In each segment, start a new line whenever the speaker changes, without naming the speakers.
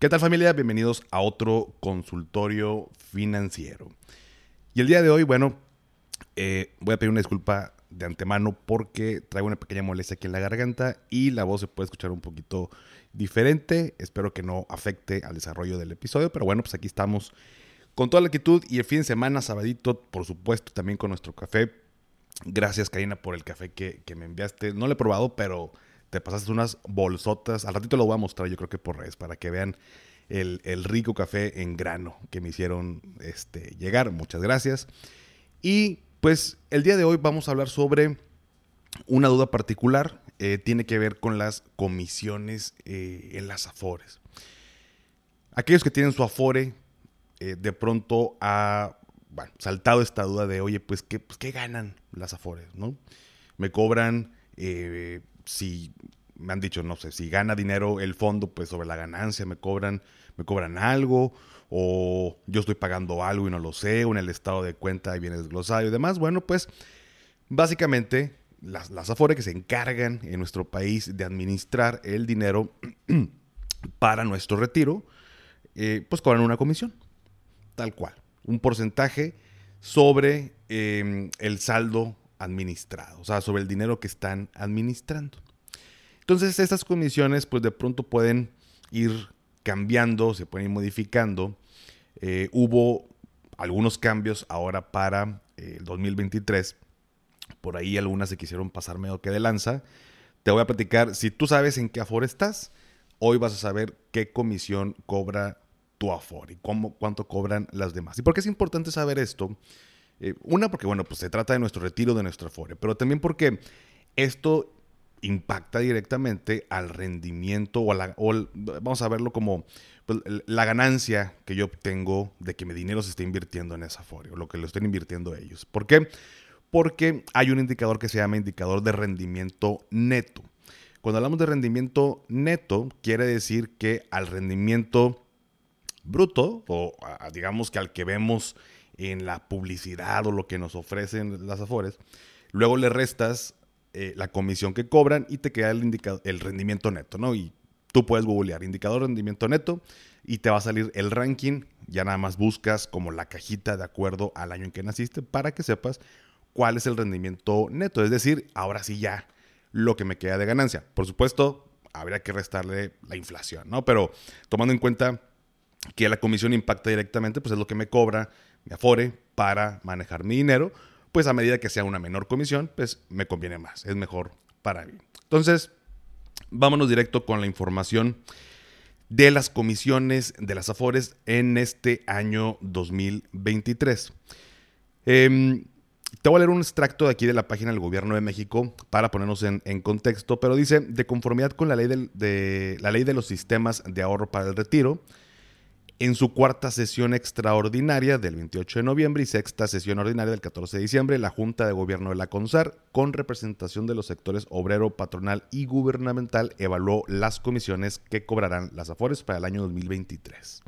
¿Qué tal familia? Bienvenidos a otro consultorio financiero. Y el día de hoy, bueno, eh, voy a pedir una disculpa de antemano porque traigo una pequeña molestia aquí en la garganta y la voz se puede escuchar un poquito diferente. Espero que no afecte al desarrollo del episodio, pero bueno, pues aquí estamos con toda la actitud y el fin de semana, sabadito, por supuesto, también con nuestro café. Gracias, Karina, por el café que, que me enviaste. No lo he probado, pero te pasaste unas bolsotas. Al ratito lo voy a mostrar, yo creo que por redes, para que vean el, rico café en grano que me hicieron este, llegar. Muchas gracias. Y pues el día de hoy vamos a hablar sobre una duda particular. Eh, tiene que ver con las comisiones eh, en las Afores. Aquellos que tienen su Afore, eh, de pronto ha saltado esta duda de, oye, pues, ¿qué, pues, ¿qué ganan las Afores? ¿no? Me cobran si me han dicho, no sé, si gana dinero el fondo, pues sobre la ganancia me cobran, me cobran algo, o yo estoy pagando algo y no lo sé, o en el estado de cuenta viene desglosado y demás. Bueno, pues básicamente las, las Afore que se encargan en nuestro país de administrar el dinero para nuestro retiro, eh, pues cobran una comisión, tal cual, un porcentaje sobre em, el saldo administrado, o sea, sobre el dinero que están administrando. Entonces, estas comisiones, pues de pronto pueden ir cambiando, se pueden ir modificando. Eh, hubo algunos cambios ahora para eh, el 2023. Por ahí algunas se quisieron pasar medio que de lanza. Te voy a platicar, si tú sabes en qué Afore estás, hoy vas a saber qué comisión cobra tu Afore y cómo, cuánto cobran las demás. ¿Y por qué es importante saber esto? Eh, una, porque bueno, pues se trata de nuestro retiro de nuestro Afore, pero también porque esto impacta directamente al rendimiento o, a la, vamos a verlo como pues, la ganancia que yo obtengo de que mi dinero se esté invirtiendo en esa Afore o lo que lo estén invirtiendo ellos. ¿Por qué? Porque hay un indicador que se llama indicador de rendimiento neto. Cuando hablamos de rendimiento neto, quiere decir que al rendimiento bruto, o digamos que al que vemos en la publicidad o lo que nos ofrecen las Afores, luego le restas eh, la comisión que cobran y te queda el, el rendimiento neto, ¿no? Y tú puedes googlear indicador rendimiento neto y te va a salir el ranking. Ya nada más buscas como la cajita de acuerdo al año en que naciste para que sepas cuál es el rendimiento neto. Es decir, ahora sí ya lo que me queda de ganancia. Por supuesto, habría que restarle la inflación, ¿no? Pero tomando en cuenta que la comisión impacta directamente, pues es lo que me cobra mi Afore para manejar mi dinero, pues a medida que sea una menor comisión, pues me conviene más, es mejor para mí. Entonces, vámonos directo con la información de las comisiones de las Afores en este año 2023. Em, te voy a leer un extracto de aquí de la página del Gobierno de México para ponernos en, contexto, pero dice, de conformidad con la ley de, la ley de los sistemas de ahorro para el retiro, en su cuarta sesión extraordinaria del 28 de noviembre y sexta sesión ordinaria del 14 de diciembre, la Junta de Gobierno de la CONSAR, con representación de los sectores obrero, patronal y gubernamental, evaluó las comisiones que cobrarán las AFORES para el año 2023.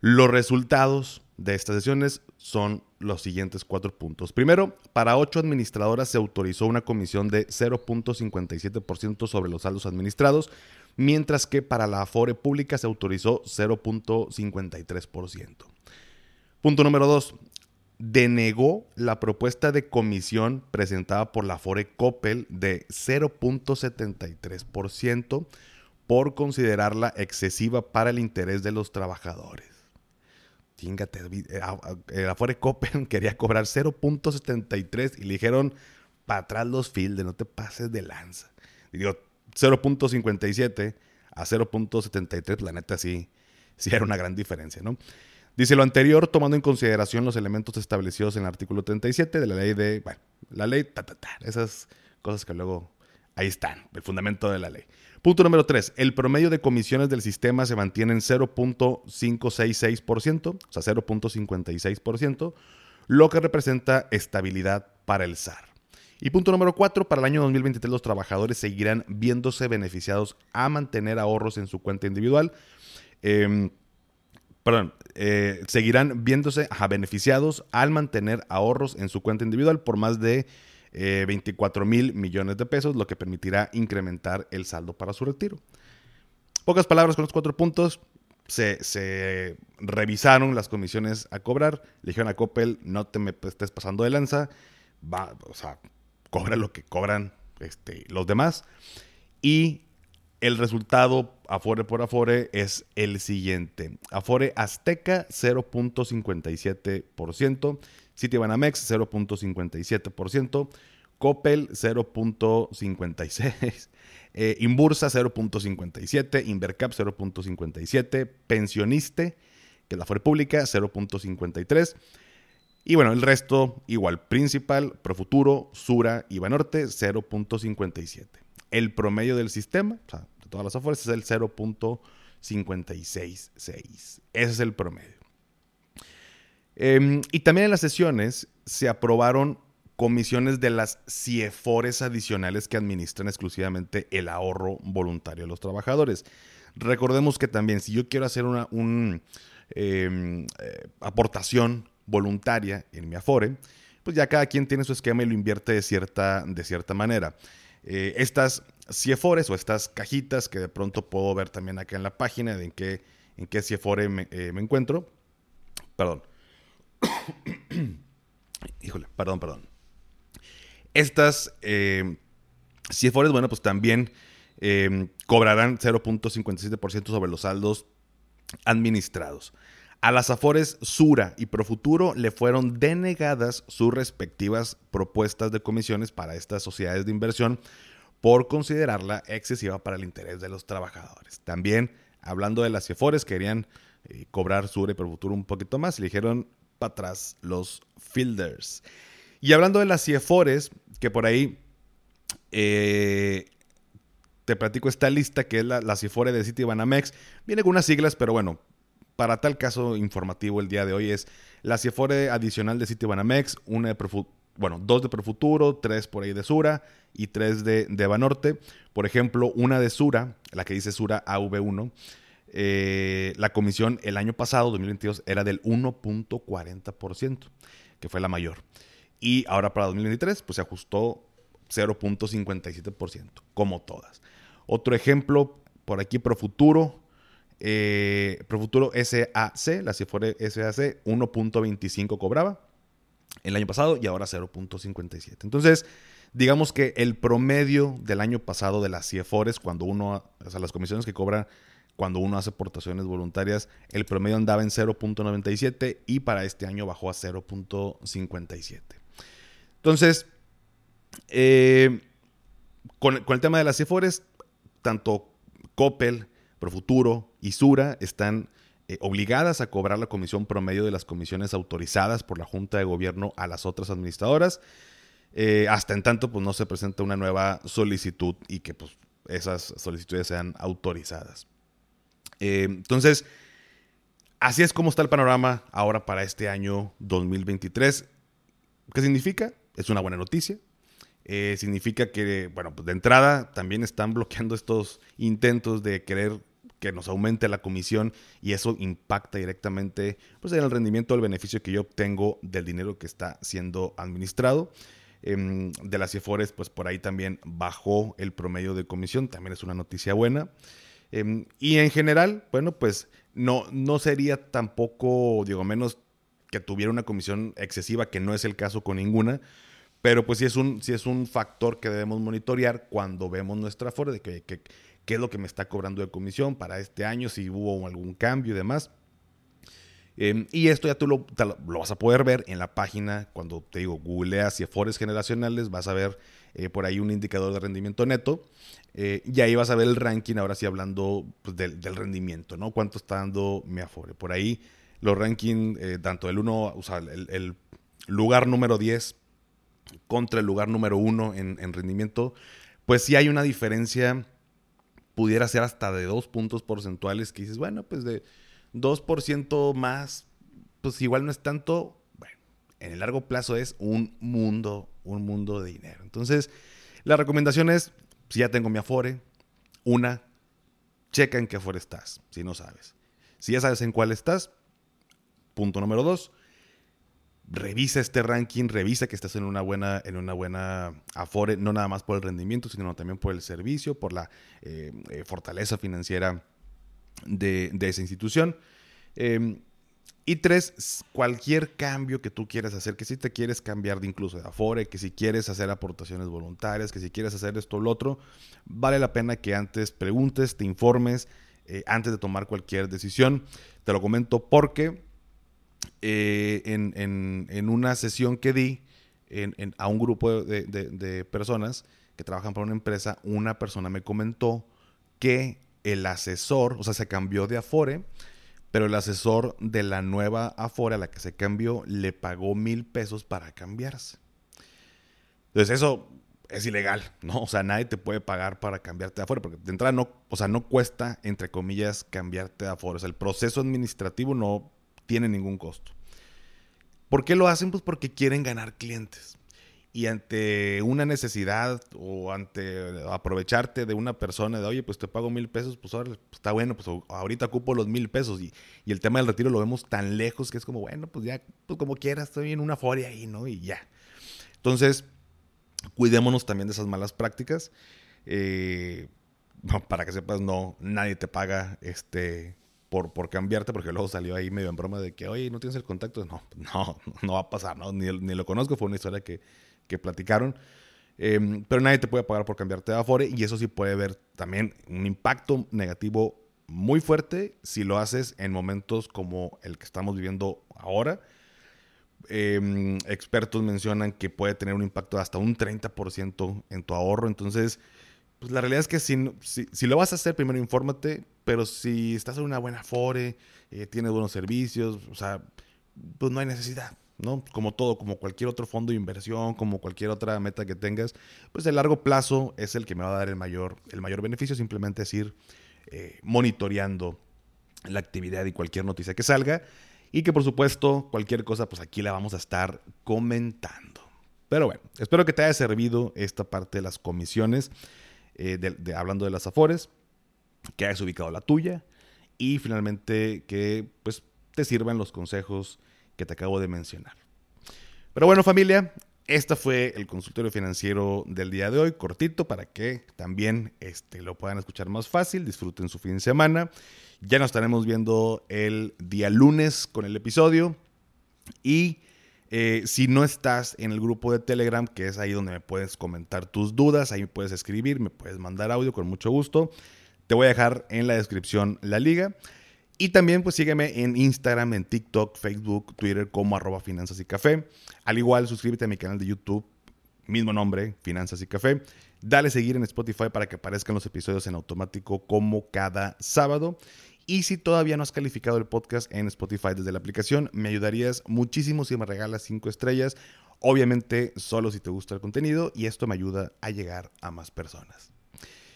Los resultados de estas sesiones son los siguientes cuatro puntos. Primero, para ocho administradoras se autorizó una comisión de 0.57% sobre los saldos administrados, mientras que para la Afore pública se autorizó 0.53%. Punto número 2. Denegó la propuesta de comisión presentada por la Afore Coppel de 0.73% por considerarla excesiva para el interés de los trabajadores. Chingate, eh, la Afore Coppel quería cobrar 0.73 y le dijeron para atrás los de no te pases de lanza. Y digo, 0.57 a 0.73, la neta sí, era una gran diferencia, ¿no? Dice lo anterior, tomando en consideración los elementos establecidos en el artículo 37 de la ley de, bueno, la ley, ta, ta, ta, esas cosas que luego ahí están, el fundamento de la ley. Punto número 3. El promedio de comisiones del sistema se mantiene en 0.566%, o sea, 0.56%, lo que representa estabilidad para el SAR. Y punto número cuatro, para el año 2023 los trabajadores seguirán viéndose beneficiados a mantener ahorros en su cuenta individual. Em, perdón, eh, seguirán viéndose beneficiados al mantener ahorros en su cuenta individual por más de 24 eh, mil millones de pesos, lo que permitirá incrementar el saldo para su retiro. Pocas palabras con los cuatro puntos. se, revisaron las comisiones a cobrar, le dijeron a Coppel, no te me estés pasando de lanza, va, o sea, cobra lo que cobran este, los demás. Y el resultado Afore por Afore es el siguiente. Afore Azteca 0.57%, Citibanamex 0.57%, Coppel 0.56%, eh, Inbursa 0.57, Invercap 0.57, Pensioniste, que es la Afore Pública 0.53%. Y bueno, el resto igual, Principal, Profuturo, Sura y Banorte 0.57. El promedio del sistema, o sea, de todas las Afores, es el 0.566. Ese es el promedio. Em, y también en las sesiones se aprobaron comisiones de las CIEFORES adicionales que administran exclusivamente el ahorro voluntario de los trabajadores. Recordemos que también si yo quiero hacer una un, em, eh, aportación voluntaria en mi Afore, pues ya cada quien tiene su esquema y lo invierte de cierta, de cierta manera. Eh, estas CIEFORES o estas cajitas que de pronto puedo ver también acá en la página de en qué, en qué CIEFORE me, eh, me encuentro. Perdón. Híjole, perdón, perdón. Estas eh, CIEFORES, bueno, pues también eh, cobrarán 0.57% sobre los saldos administrados. A las Afores Sura y Profuturo le fueron denegadas sus respectivas propuestas de comisiones para estas sociedades de inversión por considerarla excesiva para el interés de los trabajadores. También, hablando de las Afores, querían eh, cobrar Sura y Profuturo un poquito más y le dijeron para atrás los fielders. Y hablando de las CIEFORES, que por ahí eh, te platico esta lista que es la, la de Citibanamex. Viene con unas siglas, pero bueno, para tal caso informativo el día de hoy es la CIFORE adicional de Citibanamex, una de bueno, dos de Profuturo, tres por ahí de Sura y tres de, de Banorte. Por ejemplo, una de Sura, la que dice Sura AV1, eh, la comisión el año pasado, 2022, era del 1.40%, que fue la mayor. Y ahora para 2023, pues se ajustó 0.57%, como todas. Otro ejemplo, por aquí Profuturo, eh, Profuturo SAC, la Cifore SAC, 1.25 cobraba el año pasado y ahora 0.57. Entonces, digamos que el promedio del año pasado de las CIEFORES, cuando uno, o sea, las comisiones que cobra cuando uno hace aportaciones voluntarias, el promedio andaba en 0.97 y para este año bajó a 0.57. Entonces, eh, con, el tema de las CIFORES, tanto Coppel, Profuturo y Sura están eh, obligadas a cobrar la comisión promedio de las comisiones autorizadas por la Junta de Gobierno a las otras administradoras. Eh, hasta en tanto, pues no se presenta una nueva solicitud y que pues, esas solicitudes sean autorizadas. Eh, entonces, así es como está el panorama ahora para este año 2023. ¿Qué significa? Es una buena noticia. Significa que, bueno, pues de entrada también están bloqueando estos intentos de querer que nos aumente la comisión y eso impacta directamente pues, en el rendimiento del beneficio que yo obtengo del dinero que está siendo administrado. Em, de las CIFORES, pues por ahí también bajó el promedio de comisión, también es una noticia buena. Em, y en general, bueno, pues no, no sería tampoco, digo, menos que tuviera una comisión excesiva, que no es el caso con ninguna, pero pues sí es un, sí es un factor que debemos monitorear cuando vemos nuestra Afore, de que, qué es lo que me está cobrando de comisión para este año, si hubo algún cambio y demás. Em, y esto ya tú lo, lo, vas a poder ver en la página, cuando te digo, googleas y Afores generacionales, vas a ver eh, por ahí un indicador de rendimiento neto. Eh, y ahí vas a ver el ranking, ahora sí hablando pues, del, rendimiento, ¿no? Cuánto está dando mi Afore. Por ahí los rankings, eh, tanto el 1, o sea, el, lugar número 10 contra el lugar número 1 en, en, rendimiento, pues sí hay una diferencia, pudiera ser hasta de dos puntos porcentuales que dices, bueno, pues de 2% más, pues igual no es tanto, bueno, en el largo plazo es un mundo, un mundo de dinero. Entonces, la recomendación es si ya tengo mi Afore, una, checa en qué Afore estás, si no sabes. Si ya sabes en cuál estás, punto número dos, revisa este ranking, revisa que estás en una buena, en una buena Afore, no nada más por el rendimiento, sino también por el servicio, por la eh, eh, fortaleza financiera de, esa institución. Em, y tres, cualquier cambio que tú quieras hacer, que si te quieres cambiar de incluso de Afore, que si quieres hacer aportaciones voluntarias, que si quieres hacer esto o lo otro, vale la pena que antes preguntes, te informes, eh, antes de tomar cualquier decisión. Te lo comento porque eh, en, una sesión que di a un grupo de, personas que trabajan para una empresa, una persona me comentó que el asesor, o sea, se cambió de Afore, pero el asesor de la nueva Afore a la que se cambió le pagó mil pesos para cambiarse. Entonces eso es ilegal, ¿no? O sea, nadie te puede pagar para cambiarte de Afore, porque de entrada no, o sea, no cuesta, entre comillas, cambiarte de Afore. O sea, el proceso administrativo no tiene ningún costo. ¿Por qué lo hacen? Pues porque quieren ganar clientes y ante una necesidad o ante aprovecharte de una persona de, oye, pues te pago mil pesos, pues ahora pues, está bueno, pues ahorita ocupo los mil pesos y, el tema del retiro lo vemos tan lejos que es como, bueno, pues ya, pues como quieras, estoy en una foria ahí, ¿no? Y ya. Entonces, cuidémonos también de esas malas prácticas. Eh, para que sepas, no, nadie te paga este, por, por cambiarte, porque luego salió ahí medio en broma de que, oye, ¿no tienes el contacto? No, no, no va a pasar, ¿no? Ni, ni lo conozco, fue una historia que, que platicaron. Em, pero nadie te puede pagar por cambiarte de Afore y eso sí puede ver también un impacto negativo muy fuerte si lo haces en momentos como el que estamos viviendo ahora. Em, expertos mencionan que puede tener un impacto de hasta un 30% en tu ahorro. Entonces, pues la realidad es que si, si, lo vas a hacer, primero infórmate, pero si estás en una buena Afore, eh, tienes buenos servicios, o sea, pues no hay necesidad. ¿no? Como todo, como cualquier otro fondo de inversión, como cualquier otra meta que tengas, pues el largo plazo es el que me va a dar el mayor, el mayor beneficio, simplemente es ir eh, monitoreando la actividad y cualquier noticia que salga y que por supuesto cualquier cosa pues aquí la vamos a estar comentando. Pero bueno, espero que te haya servido esta parte de las comisiones, eh, hablando de las afores, que hayas ubicado la tuya y finalmente que pues te sirvan los consejos que te acabo de mencionar. Pero bueno familia, este fue el consultorio financiero del día de hoy, cortito, para que también este, lo puedan escuchar más fácil, disfruten su fin de semana. Ya nos estaremos viendo el día lunes con el episodio. Y eh, si no estás en el grupo de Telegram, que es ahí donde me puedes comentar tus dudas, ahí me puedes escribir, me puedes mandar audio con mucho gusto. Te voy a dejar en la descripción la liga. Y también pues sígueme en Instagram, en TikTok, Facebook, Twitter como arroba finanzas y café. Al igual suscríbete a mi canal de YouTube, mismo nombre, Finanzas y Café. Dale seguir en Spotify para que aparezcan los episodios en automático como cada sábado. Y si todavía no has calificado el podcast en Spotify desde la aplicación, me ayudarías muchísimo si me regalas 5 estrellas. Obviamente solo si te gusta el contenido y esto me ayuda a llegar a más personas.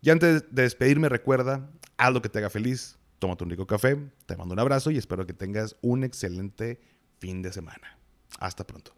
Y antes de despedirme recuerda, haz lo que te haga feliz, tómate un rico café, te mando un abrazo y espero que tengas un excelente fin de semana. Hasta pronto.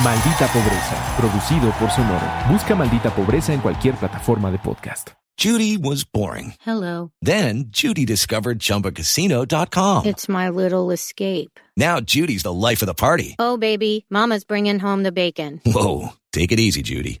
Maldita Pobreza, producido por Sonoro. Busca Maldita Pobreza en cualquier plataforma de podcast.
Judy was boring.
Hello.
Then Judy discovered chumbacasino.com.
It's my little escape.
Now Judy's the life of the party.
Oh, baby, Mama's bringing home the bacon.
Whoa. Take it easy, Judy.